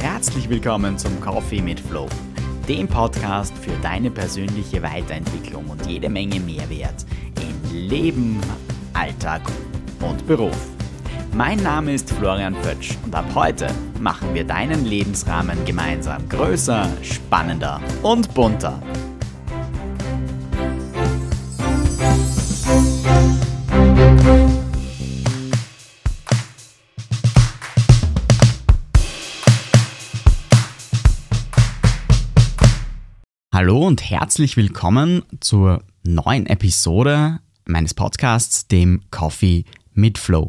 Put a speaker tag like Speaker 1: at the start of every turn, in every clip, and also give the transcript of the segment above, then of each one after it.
Speaker 1: Herzlich willkommen zum Coffee mit Flow, dem Podcast für deine persönliche Weiterentwicklung und jede Menge Mehrwert in Leben, Alltag und Beruf. Mein Name ist Florian Pötsch und ab heute machen wir deinen Lebensrahmen gemeinsam größer, spannender und bunter. Hallo und herzlich willkommen zur neuen Episode meines Podcasts, dem Coffee mit Flow.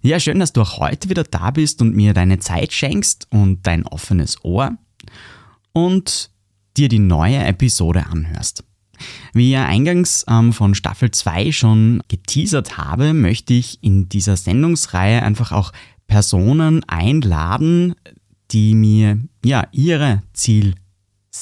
Speaker 1: Ja, schön, dass du auch heute wieder da bist und mir deine Zeit schenkst und dein offenes Ohr und dir die neue Episode anhörst. Wie ich ja eingangs ähm, von Staffel 2 schon geteasert habe, möchte ich in dieser Sendungsreihe einfach auch Personen einladen, die mir ja ihre Ziel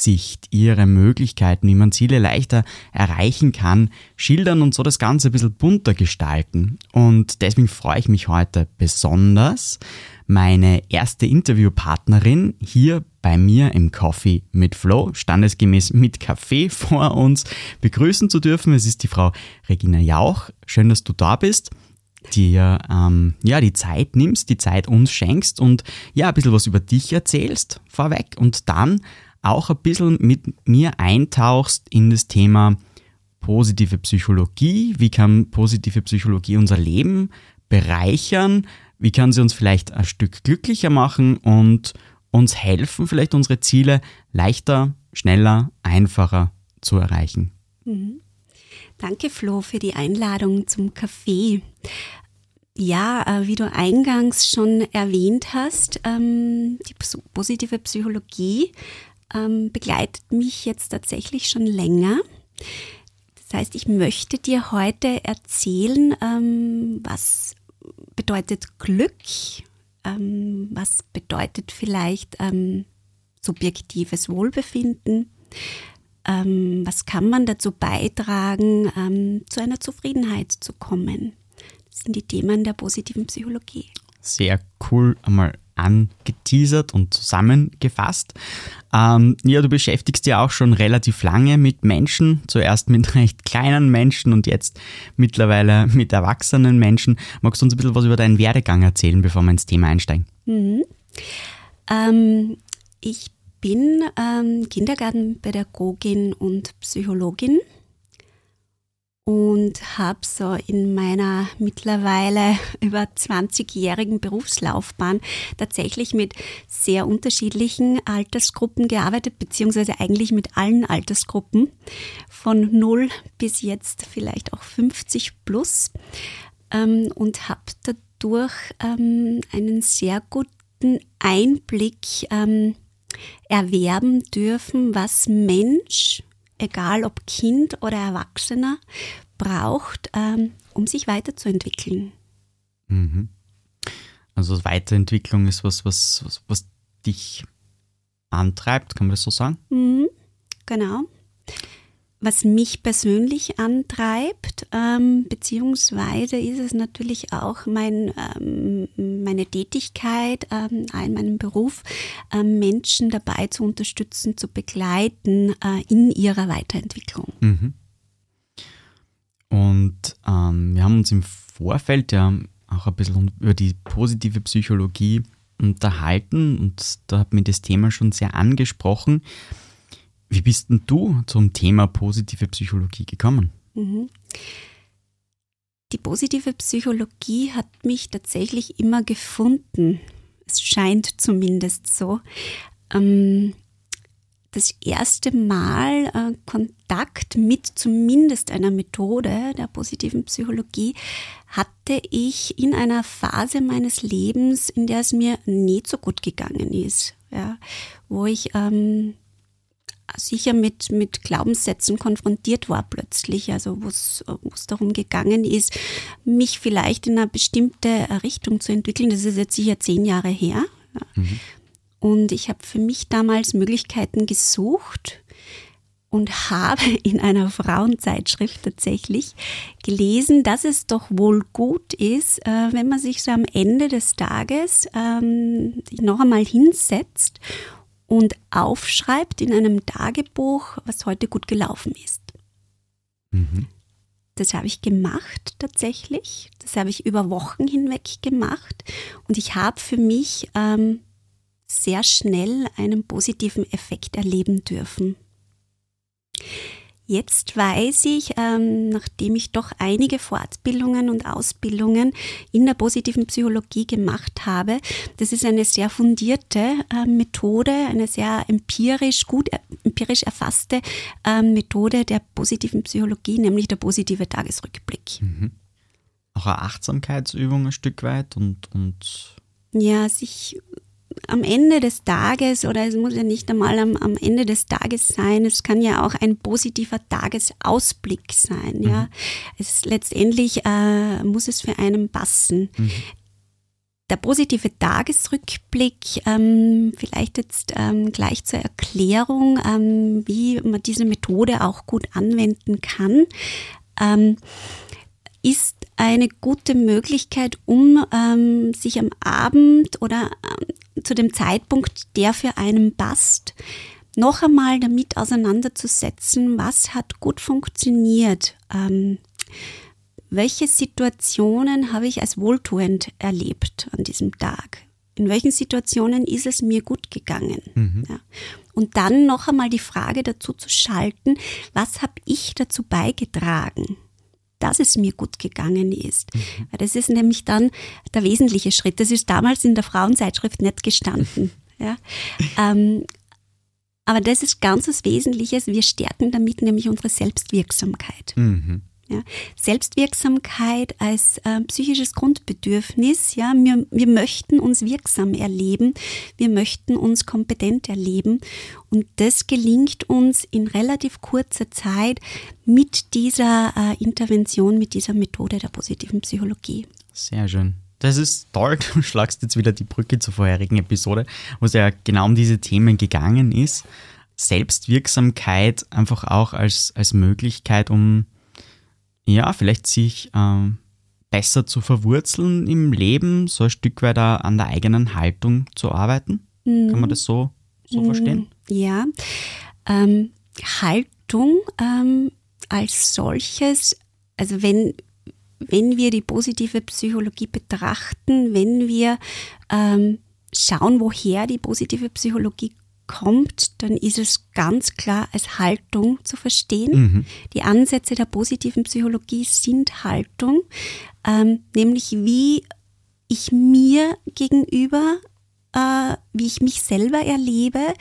Speaker 1: Sicht, ihre Möglichkeiten, wie man Ziele leichter erreichen kann, schildern und so das Ganze ein bisschen bunter gestalten. Und deswegen freue ich mich heute besonders, meine erste Interviewpartnerin hier bei mir im Coffee mit Flow, standesgemäß mit Kaffee vor uns, begrüßen zu dürfen. Es ist die Frau Regina Jauch. Schön, dass du da bist dir ähm, ja, die Zeit nimmst, die Zeit uns schenkst und ja, ein bisschen was über dich erzählst vorweg und dann auch ein bisschen mit mir eintauchst in das Thema positive Psychologie. Wie kann positive Psychologie unser Leben bereichern? Wie kann sie uns vielleicht ein Stück glücklicher machen und uns helfen, vielleicht unsere Ziele leichter, schneller, einfacher zu erreichen?
Speaker 2: Mhm. Danke, Flo, für die Einladung zum Kaffee. Ja, äh, wie du eingangs schon erwähnt hast, ähm, die positive Psychologie ähm, begleitet mich jetzt tatsächlich schon länger. Das heißt, ich möchte dir heute erzählen, ähm, was bedeutet Glück, ähm, was bedeutet vielleicht ähm, subjektives Wohlbefinden, ähm, was kann man dazu beitragen, ähm, zu einer Zufriedenheit zu kommen. Das sind die Themen der positiven Psychologie.
Speaker 1: Sehr cool, einmal angeteasert und zusammengefasst. Ähm, ja, du beschäftigst dich auch schon relativ lange mit Menschen, zuerst mit recht kleinen Menschen und jetzt mittlerweile mit erwachsenen Menschen. Magst du uns ein bisschen was über deinen Werdegang erzählen, bevor wir ins Thema einsteigen?
Speaker 2: Mhm. Ähm, ich bin ähm, Kindergartenpädagogin und Psychologin und habe so in meiner mittlerweile über 20-jährigen Berufslaufbahn tatsächlich mit sehr unterschiedlichen Altersgruppen gearbeitet, beziehungsweise eigentlich mit allen Altersgruppen. Von 0 bis jetzt vielleicht auch 50 plus. Ähm, und habe dadurch ähm, einen sehr guten Einblick ähm, erwerben dürfen, was Mensch egal ob Kind oder Erwachsener, braucht, ähm, um sich weiterzuentwickeln.
Speaker 1: Mhm. Also Weiterentwicklung ist was, was, was, was dich antreibt, kann man das so sagen?
Speaker 2: Mhm, genau was mich persönlich antreibt, ähm, beziehungsweise ist es natürlich auch mein, ähm, meine Tätigkeit ähm, in meinem Beruf, ähm, Menschen dabei zu unterstützen, zu begleiten äh, in ihrer Weiterentwicklung.
Speaker 1: Mhm. Und ähm, wir haben uns im Vorfeld ja auch ein bisschen über die positive Psychologie unterhalten und da hat mir das Thema schon sehr angesprochen. Wie bist denn du zum Thema positive Psychologie gekommen? Mhm.
Speaker 2: Die positive Psychologie hat mich tatsächlich immer gefunden. Es scheint zumindest so. Ähm, das erste Mal äh, Kontakt mit zumindest einer Methode der positiven Psychologie hatte ich in einer Phase meines Lebens, in der es mir nicht so gut gegangen ist. Ja, wo ich ähm, sicher mit, mit Glaubenssätzen konfrontiert war plötzlich, also wo es darum gegangen ist, mich vielleicht in eine bestimmte Richtung zu entwickeln. Das ist jetzt sicher zehn Jahre her. Mhm. Und ich habe für mich damals Möglichkeiten gesucht und habe in einer Frauenzeitschrift tatsächlich gelesen, dass es doch wohl gut ist, äh, wenn man sich so am Ende des Tages ähm, noch einmal hinsetzt und aufschreibt in einem Tagebuch, was heute gut gelaufen ist. Mhm. Das habe ich gemacht tatsächlich. Das habe ich über Wochen hinweg gemacht. Und ich habe für mich ähm, sehr schnell einen positiven Effekt erleben dürfen. Jetzt weiß ich, ähm, nachdem ich doch einige Fortbildungen und Ausbildungen in der positiven Psychologie gemacht habe, das ist eine sehr fundierte äh, Methode, eine sehr empirisch, gut äh, empirisch erfasste äh, Methode der positiven Psychologie, nämlich der positive Tagesrückblick. Mhm.
Speaker 1: Auch eine Achtsamkeitsübung ein Stück weit und, und
Speaker 2: ja, sich am Ende des Tages oder es muss ja nicht einmal am, am Ende des Tages sein, es kann ja auch ein positiver Tagesausblick sein. Mhm. Ja, es letztendlich äh, muss es für einen passen. Mhm. Der positive Tagesrückblick, ähm, vielleicht jetzt ähm, gleich zur Erklärung, ähm, wie man diese Methode auch gut anwenden kann, ähm, ist eine gute Möglichkeit, um ähm, sich am Abend oder ähm, zu dem Zeitpunkt, der für einen passt, noch einmal damit auseinanderzusetzen, was hat gut funktioniert, ähm, welche Situationen habe ich als wohltuend erlebt an diesem Tag, in welchen Situationen ist es mir gut gegangen. Mhm. Ja. Und dann noch einmal die Frage dazu zu schalten, was habe ich dazu beigetragen? Dass es mir gut gegangen ist. Mhm. Das ist nämlich dann der wesentliche Schritt. Das ist damals in der Frauenzeitschrift nicht gestanden. Ja. Ähm, aber das ist ganz was Wesentliches. Wir stärken damit nämlich unsere Selbstwirksamkeit. Mhm. Ja, Selbstwirksamkeit als äh, psychisches Grundbedürfnis. Ja, wir, wir möchten uns wirksam erleben, wir möchten uns kompetent erleben und das gelingt uns in relativ kurzer Zeit mit dieser äh, Intervention, mit dieser Methode der positiven Psychologie.
Speaker 1: Sehr schön. Das ist toll. Du schlagst jetzt wieder die Brücke zur vorherigen Episode, wo es ja genau um diese Themen gegangen ist. Selbstwirksamkeit einfach auch als, als Möglichkeit, um ja, vielleicht sich ähm, besser zu verwurzeln im Leben, so ein Stück weit an der eigenen Haltung zu arbeiten? Mhm. Kann man das so, so mhm. verstehen?
Speaker 2: Ja. Ähm, Haltung ähm, als solches, also wenn, wenn wir die positive Psychologie betrachten, wenn wir ähm, schauen, woher die positive Psychologie kommt, dann ist es ganz klar als Haltung zu verstehen. Mhm. Die Ansätze der positiven Psychologie sind Haltung, ähm, nämlich wie ich mir gegenüber, äh, wie ich mich selber erlebe,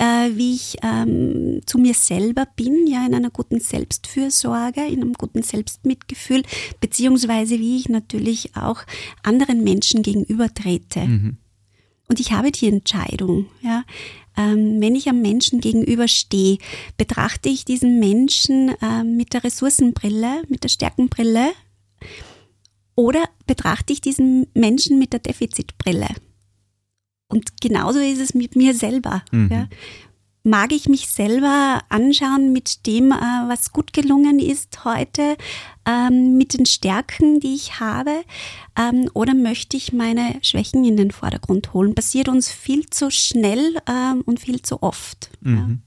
Speaker 2: äh, wie ich ähm, zu mir selber bin, ja, in einer guten Selbstfürsorge, in einem guten Selbstmitgefühl, beziehungsweise wie ich natürlich auch anderen Menschen gegenüber trete. Mhm. Und ich habe die Entscheidung, ja, ähm, wenn ich am Menschen gegenüberstehe, betrachte ich diesen Menschen äh, mit der Ressourcenbrille, mit der Stärkenbrille oder betrachte ich diesen Menschen mit der Defizitbrille? Und genauso ist es mit mir selber. Mhm. Ja mag ich mich selber anschauen mit dem, äh, was gut gelungen ist heute, ähm, mit den Stärken, die ich habe, ähm, oder möchte ich meine Schwächen in den Vordergrund holen? Passiert uns viel zu schnell ähm, und viel zu oft. Mhm.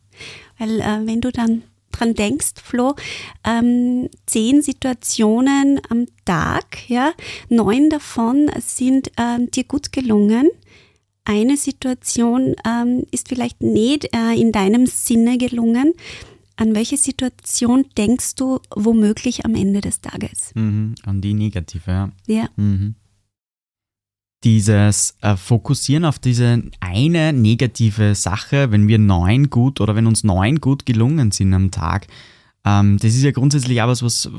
Speaker 2: Weil äh, wenn du dann dran denkst, Flo, ähm, zehn Situationen am Tag, ja, neun davon sind ähm, dir gut gelungen eine Situation ähm, ist vielleicht nicht äh, in deinem Sinne gelungen. An welche Situation denkst du womöglich am Ende des Tages?
Speaker 1: Mhm, an die negative, ja.
Speaker 2: Ja. Mhm.
Speaker 1: Dieses äh, Fokussieren auf diese eine negative Sache, wenn wir neun gut oder wenn uns neun gut gelungen sind am Tag, ähm, das ist ja grundsätzlich auch was, was,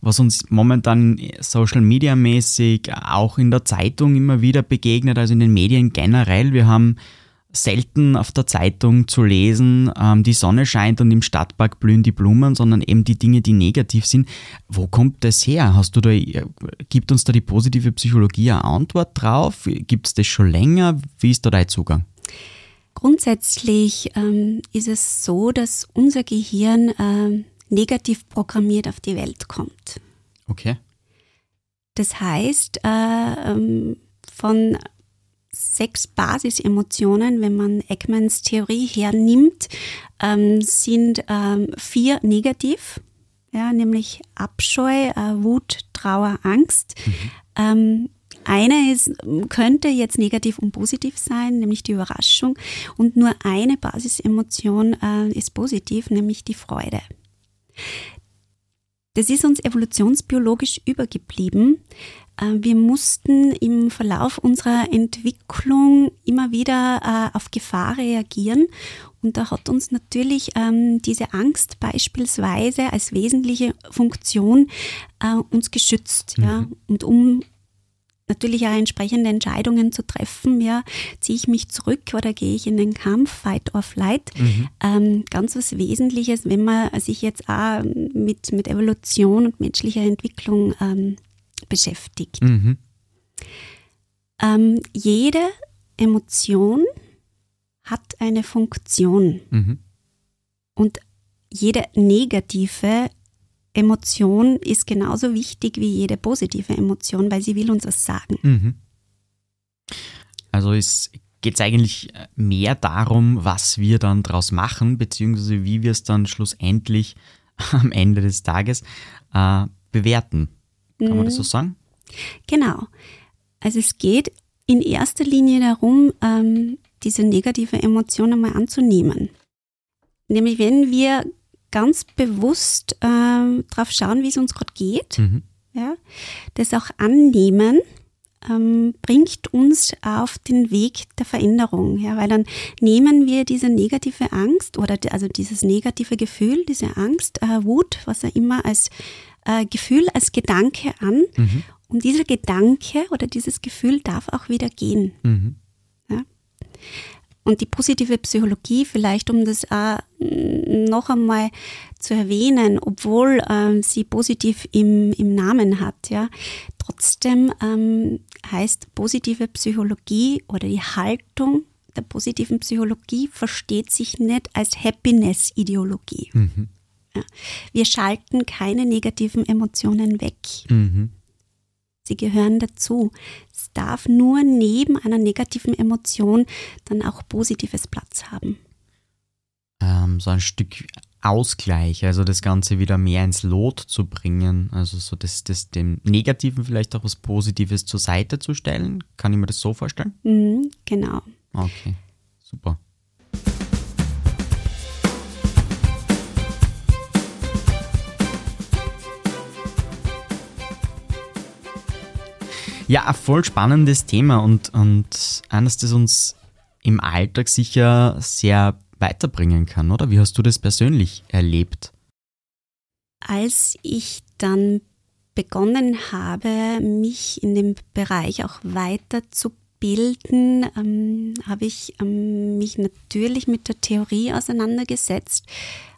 Speaker 1: was uns momentan Social Media mäßig auch in der Zeitung immer wieder begegnet, also in den Medien generell. Wir haben selten auf der Zeitung zu lesen, ähm, die Sonne scheint und im Stadtpark blühen die Blumen, sondern eben die Dinge, die negativ sind. Wo kommt das her? Hast du da, gibt uns da die positive Psychologie eine Antwort drauf? Gibt es das schon länger? Wie ist da dein Zugang?
Speaker 2: Grundsätzlich ähm, ist es so, dass unser Gehirn äh, negativ programmiert auf die Welt kommt.
Speaker 1: Okay.
Speaker 2: Das heißt, äh, ähm, von sechs Basisemotionen, wenn man Eckmans Theorie hernimmt, ähm, sind ähm, vier negativ, ja, nämlich Abscheu, äh, Wut, Trauer, Angst. Mhm. Ähm, eine ist, könnte jetzt negativ und positiv sein, nämlich die Überraschung. Und nur eine Basisemotion äh, ist positiv, nämlich die Freude. Das ist uns evolutionsbiologisch übergeblieben. Äh, wir mussten im Verlauf unserer Entwicklung immer wieder äh, auf Gefahr reagieren. Und da hat uns natürlich ähm, diese Angst beispielsweise als wesentliche Funktion äh, uns geschützt. Mhm. Ja. Und um natürlich auch entsprechende Entscheidungen zu treffen. Ja, ziehe ich mich zurück oder gehe ich in den Kampf, Fight or Flight? Mhm. Ähm, ganz was Wesentliches, wenn man sich jetzt auch mit, mit Evolution und menschlicher Entwicklung ähm, beschäftigt. Mhm. Ähm, jede Emotion hat eine Funktion. Mhm. Und jede negative Emotion ist genauso wichtig wie jede positive Emotion, weil sie will uns was sagen. Mhm.
Speaker 1: Also geht es eigentlich mehr darum, was wir dann daraus machen, beziehungsweise wie wir es dann schlussendlich am Ende des Tages äh, bewerten. Kann mhm. man das so mhm. sagen?
Speaker 2: Genau. Also es geht in erster Linie darum, ähm, diese negative Emotion einmal anzunehmen. Nämlich wenn wir ganz bewusst äh, darauf schauen, wie es uns gerade geht. Mhm. Ja, das auch annehmen ähm, bringt uns auf den Weg der Veränderung. Ja, weil dann nehmen wir diese negative Angst oder also dieses negative Gefühl, diese Angst, äh, Wut, was er immer als äh, Gefühl, als Gedanke an. Mhm. Und dieser Gedanke oder dieses Gefühl darf auch wieder gehen. Mhm. Ja. Und die positive Psychologie, vielleicht um das auch noch einmal zu erwähnen, obwohl ähm, sie positiv im, im Namen hat, ja, trotzdem ähm, heißt positive Psychologie oder die Haltung der positiven Psychologie versteht sich nicht als Happiness-Ideologie. Mhm. Ja. Wir schalten keine negativen Emotionen weg. Mhm. Sie gehören dazu. Darf nur neben einer negativen Emotion dann auch positives Platz haben.
Speaker 1: Ähm, so ein Stück Ausgleich, also das Ganze wieder mehr ins Lot zu bringen, also so das, das dem Negativen vielleicht auch was Positives zur Seite zu stellen. Kann ich mir das so vorstellen?
Speaker 2: Mhm, genau.
Speaker 1: Okay, super. Ja, ein voll spannendes Thema und, und eines, das uns im Alltag sicher sehr weiterbringen kann, oder? Wie hast du das persönlich erlebt?
Speaker 2: Als ich dann begonnen habe, mich in dem Bereich auch weiterzubilden, ähm, habe ich ähm, mich natürlich mit der Theorie auseinandergesetzt,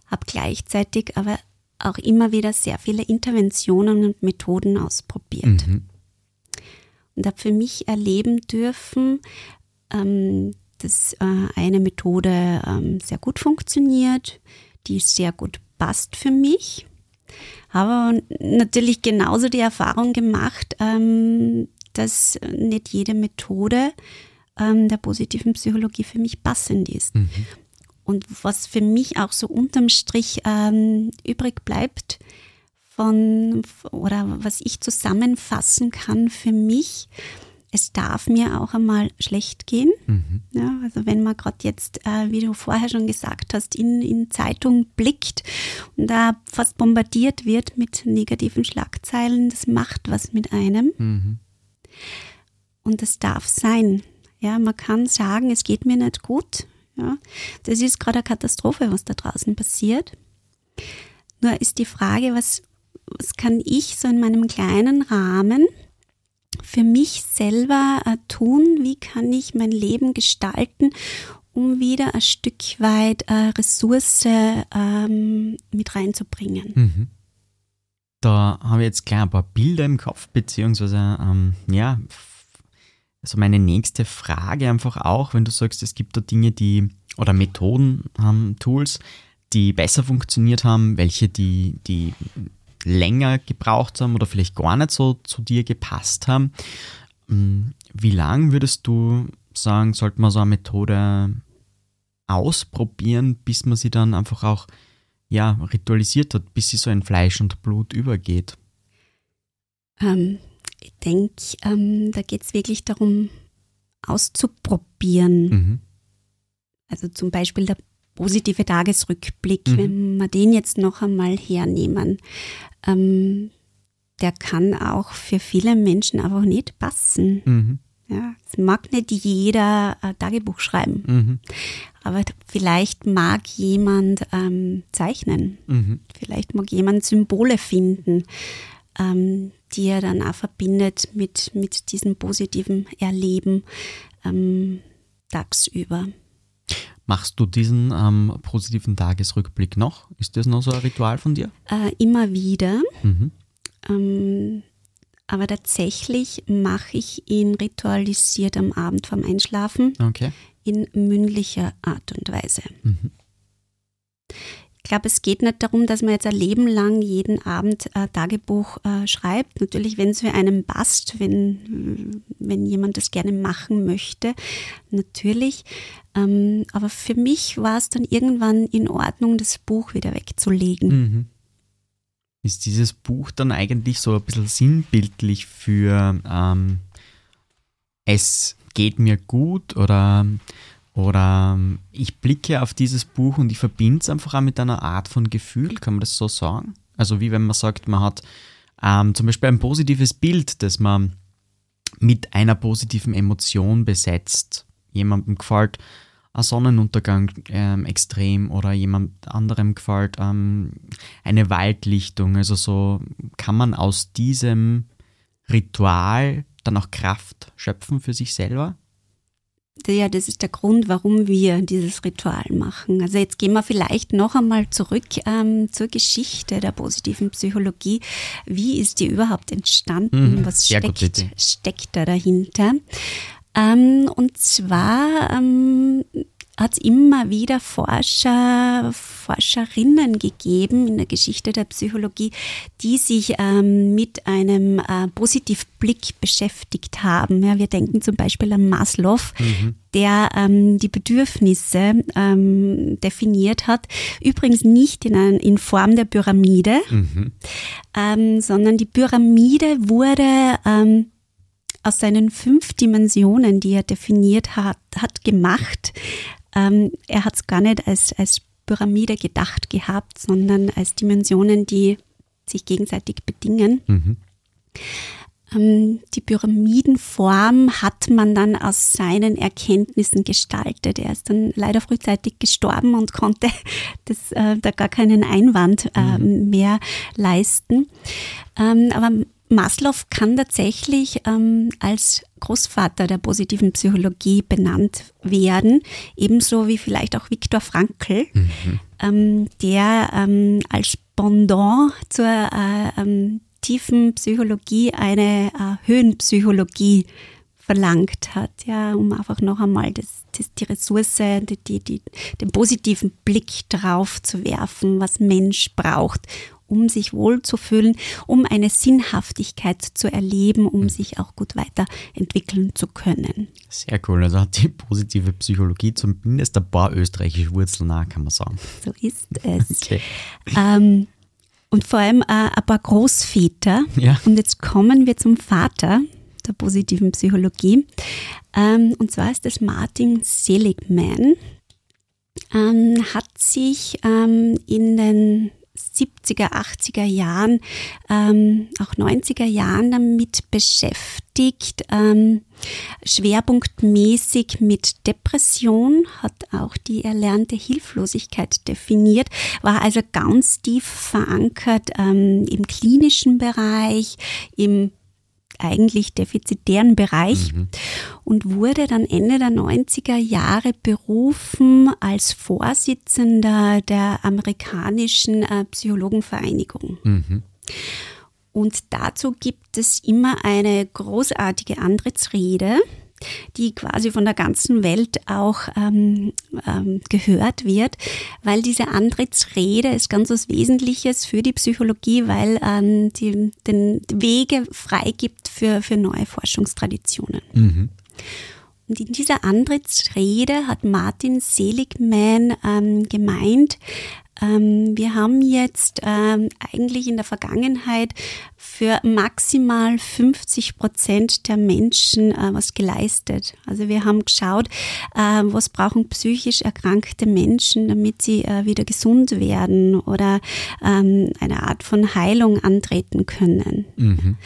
Speaker 2: habe gleichzeitig aber auch immer wieder sehr viele Interventionen und Methoden ausprobiert. Mhm und habe für mich erleben dürfen, ähm, dass äh, eine Methode ähm, sehr gut funktioniert, die sehr gut passt für mich. Habe natürlich genauso die Erfahrung gemacht, ähm, dass nicht jede Methode ähm, der positiven Psychologie für mich passend ist. Mhm. Und was für mich auch so unterm Strich ähm, übrig bleibt, von oder was ich zusammenfassen kann für mich. Es darf mir auch einmal schlecht gehen. Mhm. Ja, also wenn man gerade jetzt, äh, wie du vorher schon gesagt hast, in, in Zeitung blickt und da fast bombardiert wird mit negativen Schlagzeilen, das macht was mit einem. Mhm. Und das darf sein. Ja, man kann sagen, es geht mir nicht gut. Ja, das ist gerade eine Katastrophe, was da draußen passiert. Nur ist die Frage, was, was kann ich so in meinem kleinen Rahmen für mich selber äh, tun? Wie kann ich mein Leben gestalten, um wieder ein Stück weit äh, Ressource ähm, mit reinzubringen? Mhm.
Speaker 1: Da habe ich jetzt gleich ein paar Bilder im Kopf, beziehungsweise ähm, ja, also meine nächste Frage einfach auch, wenn du sagst, es gibt da Dinge, die oder Methoden, ähm, Tools, die besser funktioniert haben, welche die, die länger gebraucht haben oder vielleicht gar nicht so zu dir gepasst haben. Hm, wie lange würdest du sagen, sollte man so eine Methode ausprobieren, bis man sie dann einfach auch ja, ritualisiert hat, bis sie so in Fleisch und Blut übergeht?
Speaker 2: Ähm, ich denke, ähm, da geht es wirklich darum, auszuprobieren. Mhm. Also zum Beispiel der positive Tagesrückblick, mhm. wenn wir den jetzt noch einmal hernehmen, ähm, der kann auch für viele Menschen einfach nicht passen. Mhm. Ja, es mag nicht jeder ein Tagebuch schreiben, mhm. aber vielleicht mag jemand ähm, zeichnen, mhm. vielleicht mag jemand Symbole finden, ähm, die er dann auch verbindet mit, mit diesem positiven Erleben ähm, tagsüber.
Speaker 1: Machst du diesen ähm, positiven Tagesrückblick noch? Ist das noch so ein Ritual von dir?
Speaker 2: Äh, immer wieder. Mhm. Ähm, aber tatsächlich mache ich ihn ritualisiert am Abend vorm Einschlafen okay. in mündlicher Art und Weise. Mhm. Ich glaube, es geht nicht darum, dass man jetzt ein Leben lang jeden Abend ein Tagebuch äh, schreibt. Natürlich, wenn es für einen passt, wenn, wenn jemand das gerne machen möchte, natürlich. Ähm, aber für mich war es dann irgendwann in Ordnung, das Buch wieder wegzulegen. Mhm.
Speaker 1: Ist dieses Buch dann eigentlich so ein bisschen sinnbildlich für ähm, es geht mir gut oder oder ähm, ich blicke auf dieses Buch und ich verbinde es einfach auch mit einer Art von Gefühl, kann man das so sagen? Also wie wenn man sagt, man hat ähm, zum Beispiel ein positives Bild, das man mit einer positiven Emotion besetzt. Jemandem gefällt ein Sonnenuntergang ähm, extrem oder jemand anderem gefällt ähm, eine Waldlichtung. Also so kann man aus diesem Ritual dann auch Kraft schöpfen für sich selber
Speaker 2: ja, das ist der Grund, warum wir dieses Ritual machen. Also jetzt gehen wir vielleicht noch einmal zurück ähm, zur Geschichte der positiven Psychologie. Wie ist die überhaupt entstanden? Mhm, Was steckt, steckt da dahinter? Ähm, und zwar ähm, hat es immer wieder Forscher, Forscherinnen gegeben in der Geschichte der Psychologie, die sich ähm, mit einem äh, Positivblick beschäftigt haben. Ja, wir denken zum Beispiel an Maslow, mhm. der ähm, die Bedürfnisse ähm, definiert hat. Übrigens nicht in, ein, in Form der Pyramide, mhm. Ähm, sondern die Pyramide wurde ähm, aus seinen fünf Dimensionen, die er definiert hat, hat gemacht. Ähm, er hat es gar nicht als, als Pyramide gedacht gehabt, sondern als Dimensionen, die sich gegenseitig bedingen. Mhm. Ähm, die Pyramidenform hat man dann aus seinen Erkenntnissen gestaltet. Er ist dann leider frühzeitig gestorben und konnte das, äh, da gar keinen Einwand äh, mhm. mehr leisten. Ähm, aber Maslow kann tatsächlich ähm, als Großvater der positiven Psychologie benannt werden, ebenso wie vielleicht auch Viktor Frankl, mhm. ähm, der ähm, als Pendant zur äh, ähm, tiefen Psychologie eine äh, Höhenpsychologie verlangt hat, ja, um einfach noch einmal das, das, die Ressource, die, die, die, den positiven Blick drauf zu werfen, was Mensch braucht, um sich wohlzufühlen, um eine Sinnhaftigkeit zu erleben, um mhm. sich auch gut weiterentwickeln zu können.
Speaker 1: Sehr cool. Also hat die positive Psychologie zumindest ein paar österreichische Wurzeln nach, kann man sagen.
Speaker 2: So ist es. Okay. Ähm, und vor allem äh, ein paar Großväter. Ja. Und jetzt kommen wir zum Vater der positiven Psychologie. Ähm, und zwar ist das Martin Seligman. Ähm, hat sich ähm, in den 70er, 80er Jahren, ähm, auch 90er Jahren damit beschäftigt, ähm, schwerpunktmäßig mit Depression, hat auch die erlernte Hilflosigkeit definiert, war also ganz tief verankert ähm, im klinischen Bereich, im eigentlich defizitären Bereich mhm. Und wurde dann Ende der 90er Jahre berufen als Vorsitzender der amerikanischen äh, Psychologenvereinigung. Mhm. Und dazu gibt es immer eine großartige Antrittsrede, die quasi von der ganzen Welt auch ähm, ähm, gehört wird, weil diese Antrittsrede ist ganz was Wesentliches für die Psychologie, weil ähm, die den Wege freigibt für, für neue Forschungstraditionen. Mhm. Und in dieser Antrittsrede hat Martin Seligman ähm, gemeint, ähm, wir haben jetzt ähm, eigentlich in der Vergangenheit für maximal 50 Prozent der Menschen äh, was geleistet. Also wir haben geschaut, äh, was brauchen psychisch erkrankte Menschen, damit sie äh, wieder gesund werden oder ähm, eine Art von Heilung antreten können. Mhm.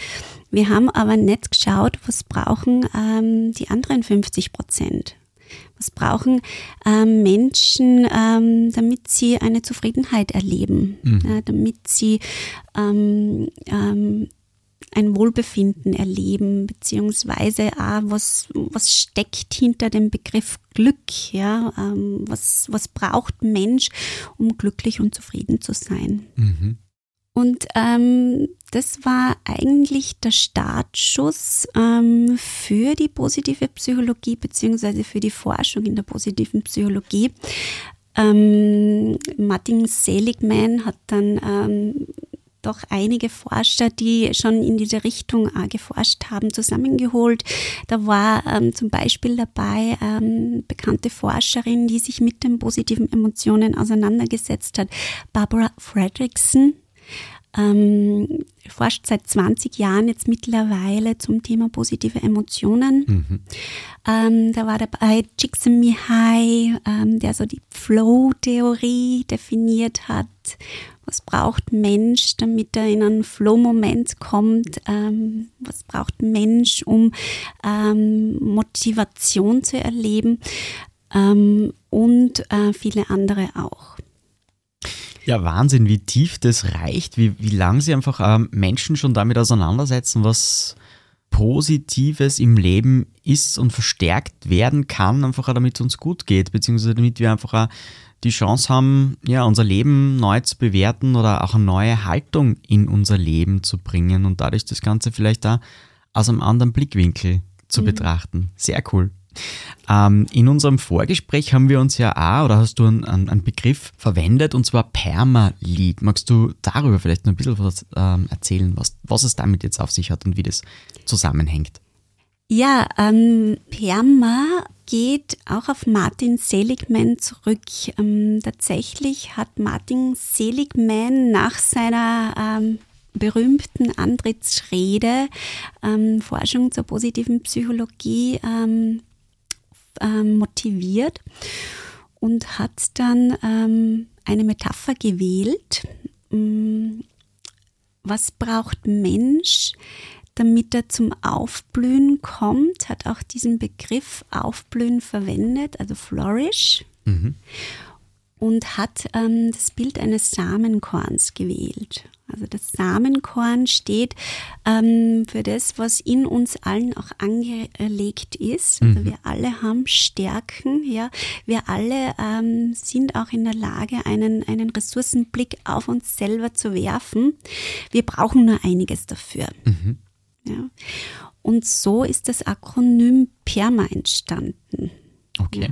Speaker 2: Wir haben aber nicht geschaut, was brauchen ähm, die anderen 50 Prozent. Was brauchen ähm, Menschen, ähm, damit sie eine Zufriedenheit erleben, mhm. ja, damit sie ähm, ähm, ein Wohlbefinden erleben, beziehungsweise auch, was, was steckt hinter dem Begriff Glück, ja, ähm, was, was braucht Mensch, um glücklich und zufrieden zu sein. Mhm. Und ähm, das war eigentlich der Startschuss ähm, für die positive Psychologie beziehungsweise für die Forschung in der positiven Psychologie. Ähm, Martin Seligman hat dann ähm, doch einige Forscher, die schon in diese Richtung äh, geforscht haben, zusammengeholt. Da war ähm, zum Beispiel dabei ähm, bekannte Forscherin, die sich mit den positiven Emotionen auseinandergesetzt hat, Barbara Fredrickson ähm, forscht seit 20 Jahren jetzt mittlerweile zum Thema positive Emotionen. Mhm. Ähm, da war dabei Csikszentmihalyi, ähm, der so die Flow-Theorie definiert hat. Was braucht Mensch, damit er in einen Flow-Moment kommt? Ähm, was braucht Mensch, um ähm, Motivation zu erleben? Ähm, und äh, viele andere auch.
Speaker 1: Ja, Wahnsinn, wie tief das reicht, wie, wie lange sie einfach ähm, Menschen schon damit auseinandersetzen, was Positives im Leben ist und verstärkt werden kann, einfach auch damit es uns gut geht, beziehungsweise damit wir einfach auch die Chance haben, ja, unser Leben neu zu bewerten oder auch eine neue Haltung in unser Leben zu bringen und dadurch das Ganze vielleicht da aus einem anderen Blickwinkel zu mhm. betrachten. Sehr cool. Ähm, in unserem Vorgespräch haben wir uns ja auch, oder hast du einen, einen Begriff verwendet, und zwar Permalead. Magst du darüber vielleicht noch ein bisschen was ähm, erzählen, was, was es damit jetzt auf sich hat und wie das zusammenhängt?
Speaker 2: Ja, ähm, Perma geht auch auf Martin Seligman zurück. Ähm, tatsächlich hat Martin Seligman nach seiner ähm, berühmten Antrittsrede ähm, Forschung zur positiven Psychologie ähm, motiviert und hat dann ähm, eine Metapher gewählt. Mm, was braucht Mensch, damit er zum Aufblühen kommt? Hat auch diesen Begriff Aufblühen verwendet, also Flourish. Mhm. Und hat ähm, das Bild eines Samenkorns gewählt. Also das Samenkorn steht ähm, für das, was in uns allen auch angelegt ist. Also mhm. wir alle haben Stärken, ja. Wir alle ähm, sind auch in der Lage, einen, einen Ressourcenblick auf uns selber zu werfen. Wir brauchen nur einiges dafür. Mhm. Ja. Und so ist das Akronym PERMA entstanden.
Speaker 1: Okay. Ja.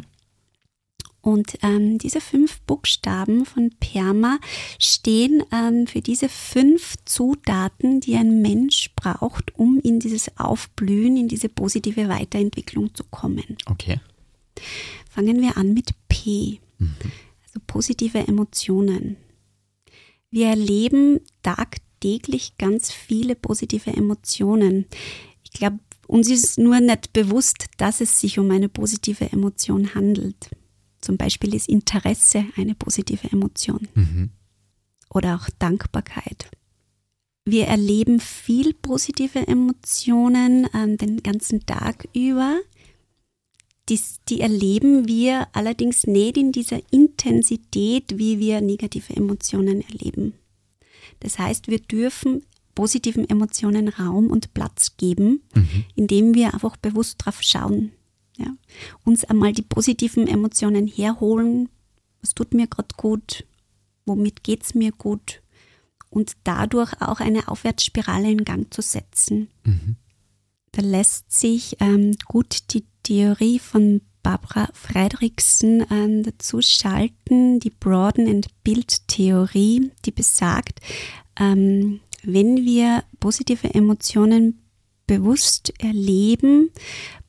Speaker 2: Und ähm, diese fünf Buchstaben von PERMA stehen ähm, für diese fünf Zutaten, die ein Mensch braucht, um in dieses Aufblühen, in diese positive Weiterentwicklung zu kommen.
Speaker 1: Okay.
Speaker 2: Fangen wir an mit P, mhm. also positive Emotionen. Wir erleben tagtäglich ganz viele positive Emotionen. Ich glaube, uns ist nur nicht bewusst, dass es sich um eine positive Emotion handelt. Zum Beispiel ist Interesse eine positive Emotion mhm. oder auch Dankbarkeit. Wir erleben viel positive Emotionen äh, den ganzen Tag über. Die, die erleben wir allerdings nicht in dieser Intensität, wie wir negative Emotionen erleben. Das heißt, wir dürfen positiven Emotionen Raum und Platz geben, mhm. indem wir einfach bewusst drauf schauen, ja. Uns einmal die positiven Emotionen herholen. Was tut mir gerade gut? Womit geht es mir gut? Und dadurch auch eine Aufwärtsspirale in Gang zu setzen. Mhm. da lässt sich ähm, gut die Theorie von Barbara Fredrickson ähm, dazu schalten, die Broaden and Build Theorie, die besagt, ähm, wenn wir positive Emotionen bewusst erleben,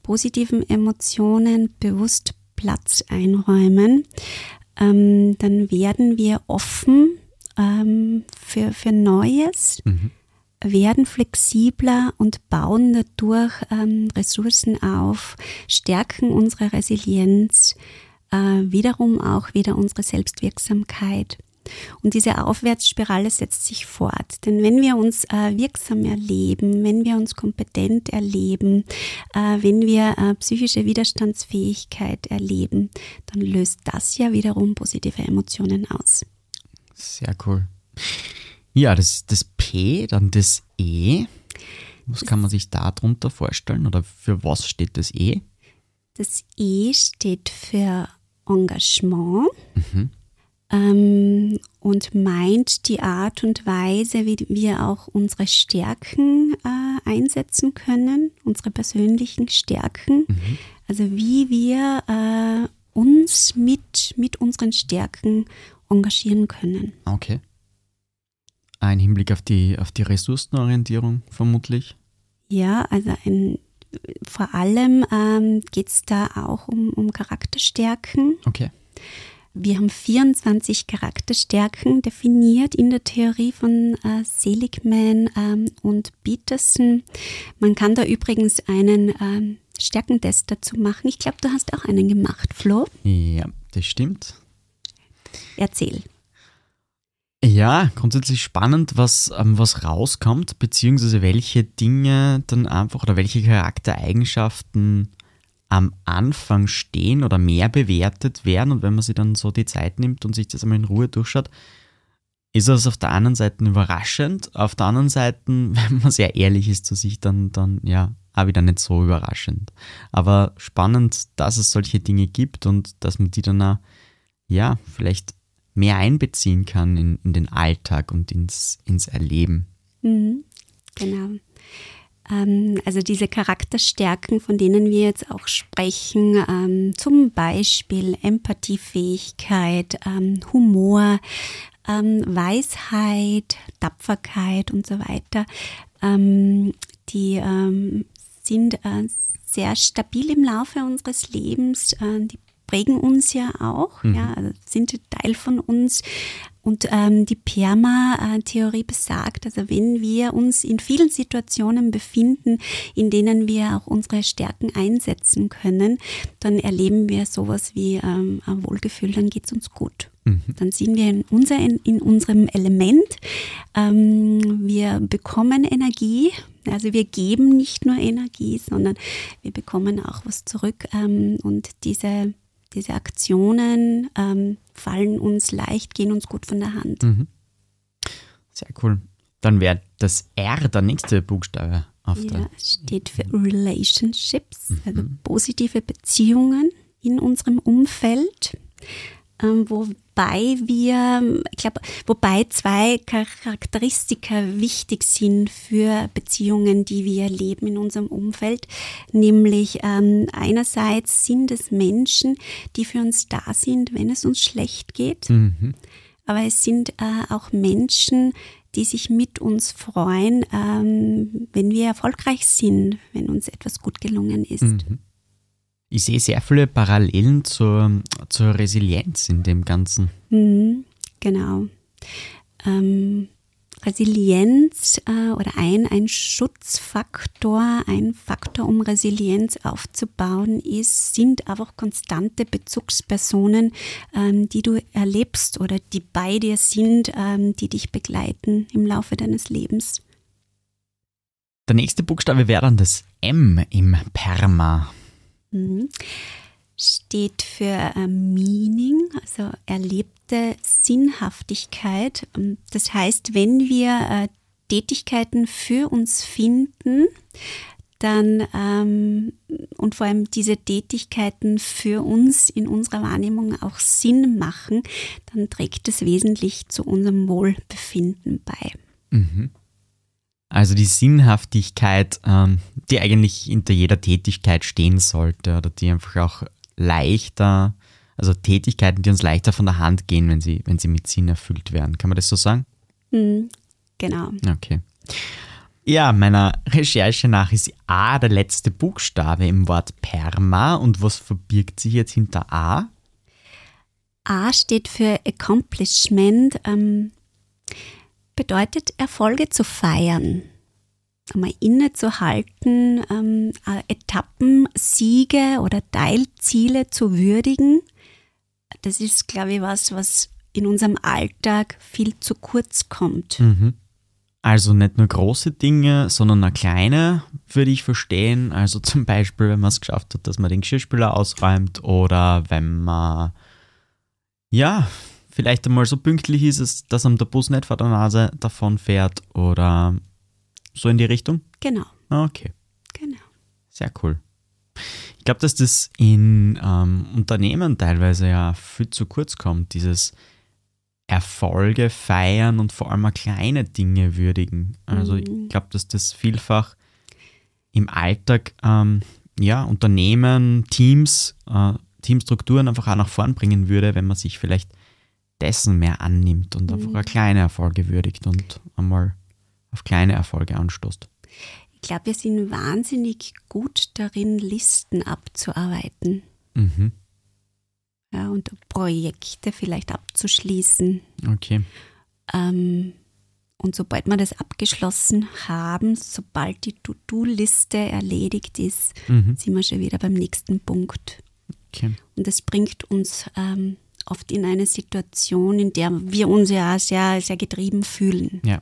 Speaker 2: positiven Emotionen bewusst Platz einräumen, ähm, dann werden wir offen ähm, für, für Neues, mhm. werden flexibler und bauen dadurch ähm, Ressourcen auf, stärken unsere Resilienz, äh, wiederum auch wieder unsere Selbstwirksamkeit. Und diese Aufwärtsspirale setzt sich fort. Denn wenn wir uns äh, wirksam erleben, wenn wir uns kompetent erleben, äh, wenn wir äh, psychische Widerstandsfähigkeit erleben, dann löst das ja wiederum positive Emotionen aus.
Speaker 1: Sehr cool. Ja, das, das P, dann das E. Was kann man sich darunter vorstellen oder für was steht das E?
Speaker 2: Das E steht für Engagement. Mhm ähm, und meint die Art und Weise, wie wir auch unsere Stärken äh, einsetzen können, unsere persönlichen Stärken. Mhm. Also wie wir äh, uns mit, mit unseren Stärken engagieren können.
Speaker 1: Okay. Ein Hinblick auf die, auf die Ressourcenorientierung vermutlich.
Speaker 2: Ja, also ein, vor allem ähm, geht es da auch um, um Charakterstärken.
Speaker 1: Okay.
Speaker 2: Wir haben 24 Charakterstärken definiert in der Theorie von äh, Seligman ähm, und Peterson. Man kann da übrigens einen ähm, Stärkentest dazu machen. Ich glaube, du hast auch einen gemacht, Flo.
Speaker 1: Ja, das stimmt.
Speaker 2: Erzähl.
Speaker 1: Ja, grundsätzlich spannend, was, ähm, was rauskommt, beziehungsweise welche Dinge dann einfach oder welche Charaktereigenschaften am Anfang stehen oder mehr bewertet werden. Und wenn man sich dann so die Zeit nimmt und sich das einmal in Ruhe durchschaut, ist das auf der einen Seite überraschend, auf der anderen Seite, wenn man sehr ehrlich ist zu sich, dann, dann ja, auch wieder nicht so überraschend. Aber spannend, dass es solche Dinge gibt und dass man die dann auch, ja, vielleicht mehr einbeziehen kann in, in den Alltag und ins, ins Erleben.
Speaker 2: Mhm, genau. Ähm, also diese Charakterstärken, von denen wir jetzt auch sprechen, ähm, zum Beispiel Empathiefähigkeit, ähm, Humor, Weisheit, Tapferkeit und so weiter, die sind äh, sehr stabil im Laufe unseres Lebens. Äh, die prägen uns ja auch, mhm. ja, also sind Teil von uns. Und ähm, die Perma-Theorie besagt, also wenn wir uns in vielen Situationen befinden, in denen wir auch unsere Stärken einsetzen können, dann erleben wir sowas wie ähm, ein Wohlgefühl, dann geht es uns gut. Mhm. Dann sind wir in, unser, in, in unserem Element. Ähm, wir bekommen Energie. Also wir geben nicht nur Energie, sondern wir bekommen auch was zurück. Ähm, und diese diese Aktionen ähm, fallen uns leicht, gehen uns gut von der Hand. Mhm.
Speaker 1: Sehr cool. Dann wäre das R der nächste Buchstabe auf
Speaker 2: ja,
Speaker 1: der.
Speaker 2: steht für Relationships, mhm. also positive Beziehungen in unserem Umfeld. Ähm, wobei wir, ich glaube, wobei zwei Charakteristika wichtig sind für Beziehungen, die wir erleben in unserem Umfeld, nämlich ähm, einerseits sind es Menschen, die für uns da sind, wenn es uns schlecht geht, mhm. aber es sind äh, auch Menschen, die sich mit uns freuen, ähm, wenn wir erfolgreich sind, wenn uns etwas gut gelungen ist. Mhm.
Speaker 1: Ich sehe sehr viele Parallelen zur, zur Resilienz in dem Ganzen.
Speaker 2: Mhm, genau. Ähm, Resilienz äh, oder ein, ein Schutzfaktor, ein Faktor, um Resilienz aufzubauen, ist, sind einfach konstante Bezugspersonen, ähm, die du erlebst oder die bei dir sind, ähm, die dich begleiten im Laufe deines Lebens.
Speaker 1: Der nächste Buchstabe wäre dann das M im Perma.
Speaker 2: Mhm. Steht für äh, Meaning, also erlebte Sinnhaftigkeit. Ähm, das heißt, wenn wir äh, Tätigkeiten für uns finden, dann ähm, und vor allem diese Tätigkeiten für uns in unserer Wahrnehmung auch Sinn machen, dann trägt es wesentlich zu unserem Wohlbefinden bei. Mhm.
Speaker 1: Also die Sinnhaftigkeit, ähm, die eigentlich hinter jeder Tätigkeit stehen sollte oder die einfach auch leichter, also Tätigkeiten, die uns leichter von der Hand gehen, wenn sie, wenn sie mit Sinn erfüllt werden. Kann man das so sagen?
Speaker 2: Mhm, genau.
Speaker 1: Okay. Ja, meiner Recherche nach ist A der letzte Buchstabe im Wort Perma und was verbirgt sich jetzt hinter A?
Speaker 2: A steht für Accomplishment, ähm, bedeutet Erfolge zu feiern, einmal innezuhalten, ähm, äh, Etappen, Siege oder Teilziele zu würdigen. Das ist, glaube ich, was, was in unserem Alltag viel zu kurz kommt.
Speaker 1: Mhm. Also nicht nur große Dinge, sondern auch kleine, würde ich verstehen. Also zum Beispiel, wenn man es geschafft hat, dass man den Geschirrspüler ausräumt oder wenn man, ja, vielleicht einmal so pünktlich ist, es, dass einem der Bus nicht vor der Nase davon fährt oder so in die Richtung.
Speaker 2: Genau.
Speaker 1: Okay,
Speaker 2: Genau.
Speaker 1: sehr cool. Ich glaube, dass das in ähm, Unternehmen teilweise ja viel zu kurz kommt, dieses Erfolge feiern und vor allem auch kleine Dinge würdigen. Also
Speaker 2: Mhm.
Speaker 1: ich glaube, dass das vielfach im Alltag ähm, ja, Unternehmen, Teams, äh, Teamstrukturen einfach auch nach vorn bringen würde, wenn man sich vielleicht dessen mehr annimmt und einfach
Speaker 2: Mhm.
Speaker 1: auch kleine Erfolge würdigt und einmal auf kleine Erfolge anstoßt.
Speaker 2: Ich glaube, wir sind wahnsinnig gut darin, Listen abzuarbeiten.
Speaker 1: Mhm.
Speaker 2: Ja, und Projekte vielleicht abzuschließen.
Speaker 1: Okay.
Speaker 2: Ähm, und sobald wir das abgeschlossen haben, sobald die To-Do-Liste erledigt ist,
Speaker 1: Mhm.
Speaker 2: sind wir schon wieder beim nächsten Punkt.
Speaker 1: okay.
Speaker 2: Und das bringt uns ähm, oft in eine Situation, in der wir uns ja sehr, sehr getrieben fühlen.
Speaker 1: Ja.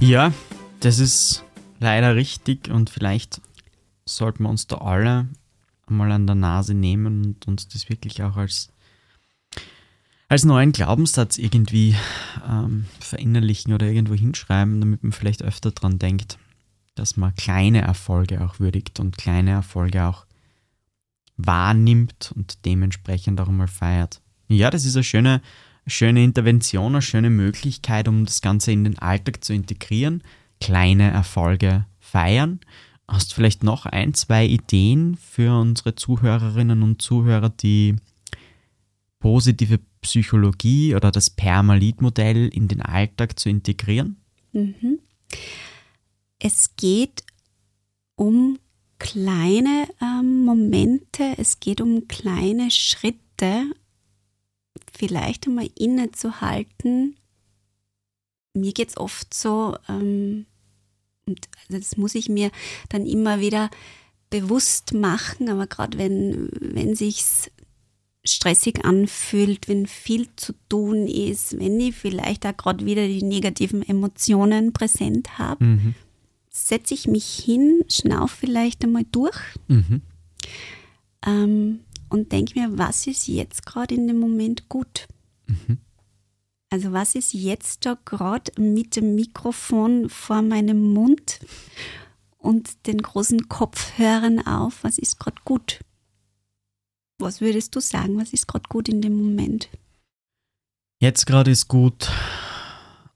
Speaker 1: Ja, das ist leider richtig und vielleicht sollten wir uns da alle mal an der Nase nehmen und uns das wirklich auch als, als neuen Glaubenssatz irgendwie ähm, verinnerlichen oder irgendwo hinschreiben, damit man vielleicht öfter dran denkt, dass man kleine Erfolge auch würdigt und kleine Erfolge auch wahrnimmt und dementsprechend auch mal feiert. Ja, das ist eine schöne, schöne Intervention, eine schöne Möglichkeit, um das Ganze in den Alltag zu integrieren. Kleine Erfolge feiern. Hast du vielleicht noch ein, zwei Ideen für unsere Zuhörerinnen und Zuhörer, die positive Psychologie oder das Permalit-Modell in den Alltag zu integrieren?
Speaker 2: Mhm. Es geht um kleine ähm, Momente, es geht um kleine Schritte, vielleicht einmal innezuhalten. Mir geht es oft so, ähm, und also das muss ich mir dann immer wieder bewusst machen, aber gerade wenn, wenn sich's stressig anfühlt, wenn viel zu tun ist, wenn ich vielleicht auch gerade wieder die negativen Emotionen präsent habe,
Speaker 1: Mhm.
Speaker 2: setze ich mich hin, schnauf vielleicht einmal durch
Speaker 1: Mhm.
Speaker 2: ähm, und denke mir, was ist jetzt gerade in dem Moment gut?
Speaker 1: Mhm.
Speaker 2: Also was ist jetzt da gerade mit dem Mikrofon vor meinem Mund und den großen Kopfhörern auf? Was ist gerade gut? Was würdest du sagen? Was ist gerade gut in dem Moment?
Speaker 1: Jetzt gerade ist gut,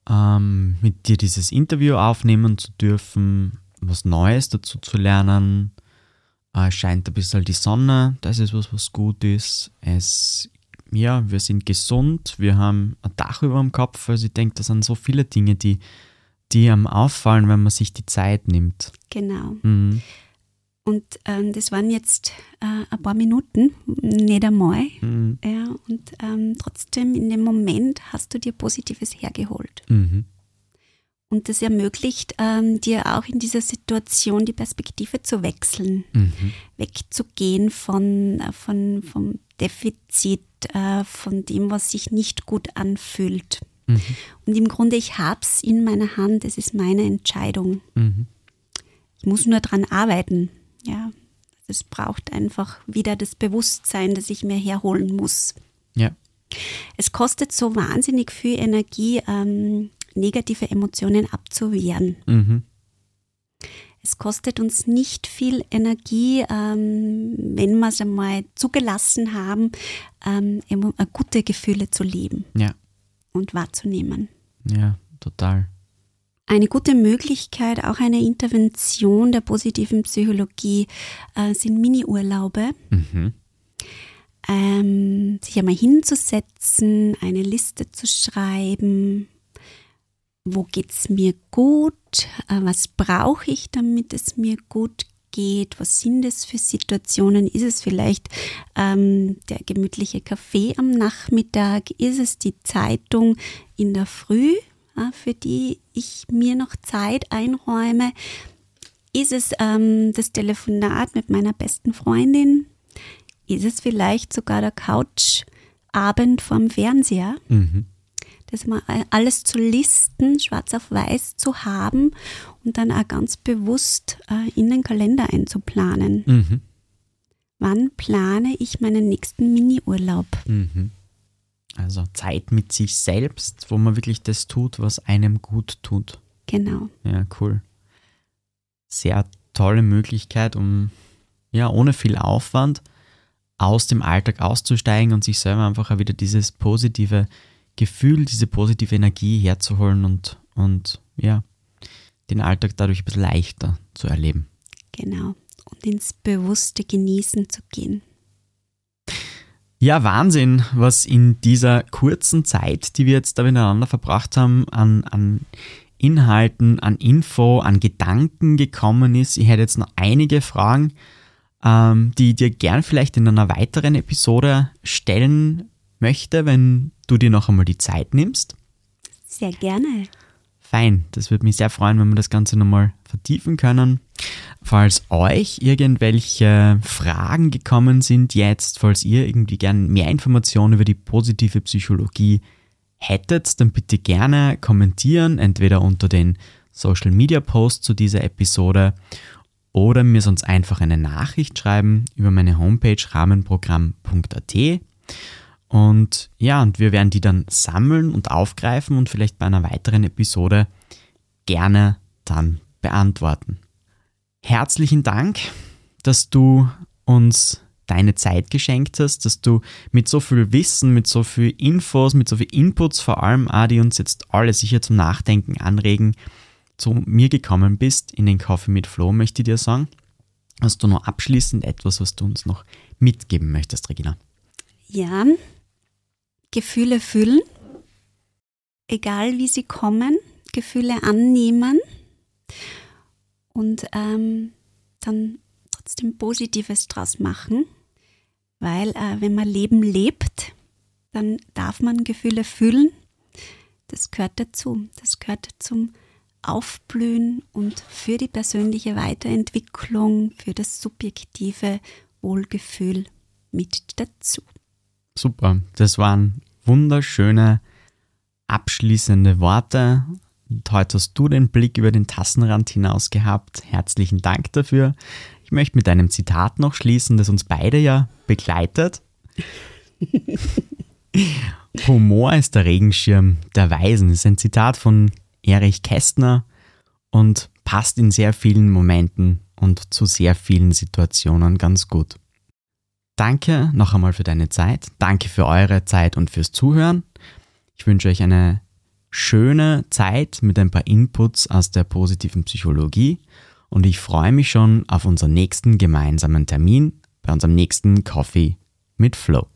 Speaker 1: ähm, mit dir dieses Interview aufnehmen zu dürfen, was Neues dazu zu lernen. Äh, Es scheint ein bisschen die Sonne, das ist was, was gut ist. Es, ja, wir sind gesund, wir haben ein Dach über dem Kopf. Also ich denke, das sind so viele Dinge, die, die einem auffallen, wenn man sich die Zeit nimmt.
Speaker 2: Genau.
Speaker 1: Mhm.
Speaker 2: Und ähm, das waren jetzt äh, ein paar Minuten, nicht einmal.
Speaker 1: Mhm.
Speaker 2: Ja, und ähm, trotzdem in dem Moment hast du dir Positives hergeholt.
Speaker 1: Mhm.
Speaker 2: Und das ermöglicht ähm, dir auch in dieser Situation die Perspektive zu wechseln,
Speaker 1: Mhm.
Speaker 2: wegzugehen von, äh, von, vom Defizit, äh, von dem, was sich nicht gut anfühlt.
Speaker 1: Mhm.
Speaker 2: Und im Grunde, ich habe es in meiner Hand, es ist meine Entscheidung.
Speaker 1: Mhm.
Speaker 2: Ich muss nur dran arbeiten. Ja, es braucht einfach wieder das Bewusstsein, das ich mir herholen muss.
Speaker 1: Ja.
Speaker 2: Es kostet so wahnsinnig viel Energie, ähm, negative Emotionen abzuwehren.
Speaker 1: Mhm.
Speaker 2: Es kostet uns nicht viel Energie, ähm, wenn wir es einmal zugelassen haben, ähm, gute Gefühle zu leben
Speaker 1: ja.
Speaker 2: und wahrzunehmen.
Speaker 1: Ja, total.
Speaker 2: Eine gute Möglichkeit, auch eine Intervention der positiven Psychologie, äh, sind Mini-Urlaube.
Speaker 1: Mhm.
Speaker 2: Ähm, sich einmal hinzusetzen, eine Liste zu schreiben, wo geht es mir gut, äh, was brauche ich, damit es mir gut geht, was sind es für Situationen, ist es vielleicht ähm, der gemütliche Kaffee am Nachmittag, ist es die Zeitung in der Früh, für die ich mir noch Zeit einräume, ist es ähm, das Telefonat mit meiner besten Freundin, ist es vielleicht sogar der Couchabend vorm Fernseher.
Speaker 1: Mhm
Speaker 2: das mal alles zu listen, schwarz auf weiß zu haben und dann auch ganz bewusst äh, in den Kalender einzuplanen.
Speaker 1: Mhm.
Speaker 2: Wann plane ich meinen nächsten Miniurlaub?
Speaker 1: Mhm. Also Zeit mit sich selbst, wo man wirklich das tut, was einem gut tut.
Speaker 2: Genau.
Speaker 1: Ja, cool. Sehr tolle Möglichkeit, um ja ohne viel Aufwand aus dem Alltag auszusteigen und sich selber einfach auch wieder dieses positive Gefühl, diese positive Energie herzuholen und, und ja, den Alltag dadurch ein bisschen leichter zu erleben.
Speaker 2: Genau. Und ins bewusste Genießen zu gehen.
Speaker 1: Ja, Wahnsinn, was in dieser kurzen Zeit, die wir jetzt da miteinander verbracht haben, an, an Inhalten, an Info, an Gedanken gekommen ist. Ich hätte jetzt noch einige Fragen, ähm, die ich dir gern vielleicht in einer weiteren Episode stellen möchte, wenn du dir noch einmal die Zeit nimmst.
Speaker 2: Sehr gerne.
Speaker 1: Fein, das würde mich sehr freuen, wenn wir das Ganze nochmal vertiefen können. Falls euch irgendwelche Fragen gekommen sind jetzt, falls ihr irgendwie gerne mehr Informationen über die positive Psychologie hättet, dann bitte gerne kommentieren, entweder unter den Social Media Posts zu dieser Episode oder mir sonst einfach eine Nachricht schreiben über meine Homepage rahmenprogramm.at. Und ja, und wir werden die dann sammeln und aufgreifen und vielleicht bei einer weiteren Episode gerne dann beantworten. Herzlichen Dank, dass du uns deine Zeit geschenkt hast, dass du mit so viel Wissen, mit so viel Infos, mit so viel Inputs vor allem, auch, die uns jetzt alle sicher zum Nachdenken anregen, zu mir gekommen bist in den Coffee mit Flo, möchte ich dir sagen. Hast du noch abschließend etwas, was du uns noch mitgeben möchtest, Regina?
Speaker 2: Ja, Gefühle fühlen, egal wie sie kommen, Gefühle annehmen und ähm, dann trotzdem Positives draus machen, weil äh, wenn man Leben lebt, dann darf man Gefühle fühlen. Das gehört dazu. Das gehört zum Aufblühen und für die persönliche Weiterentwicklung, für das subjektive Wohlgefühl mit dazu.
Speaker 1: Super, das waren wunderschöne abschließende Worte. Und heute hast du den Blick über den Tassenrand hinaus gehabt. Herzlichen Dank dafür. Ich möchte mit einem Zitat noch schließen, das uns beide ja begleitet. Humor ist der Regenschirm der Weisen. Das ist ein Zitat von Erich Kästner und passt in sehr vielen Momenten und zu sehr vielen Situationen ganz gut. Danke noch einmal für deine Zeit. Danke für eure Zeit und fürs Zuhören. Ich wünsche euch eine schöne Zeit mit ein paar Inputs aus der positiven Psychologie und ich freue mich schon auf unseren nächsten gemeinsamen Termin bei unserem nächsten Coffee mit Flow.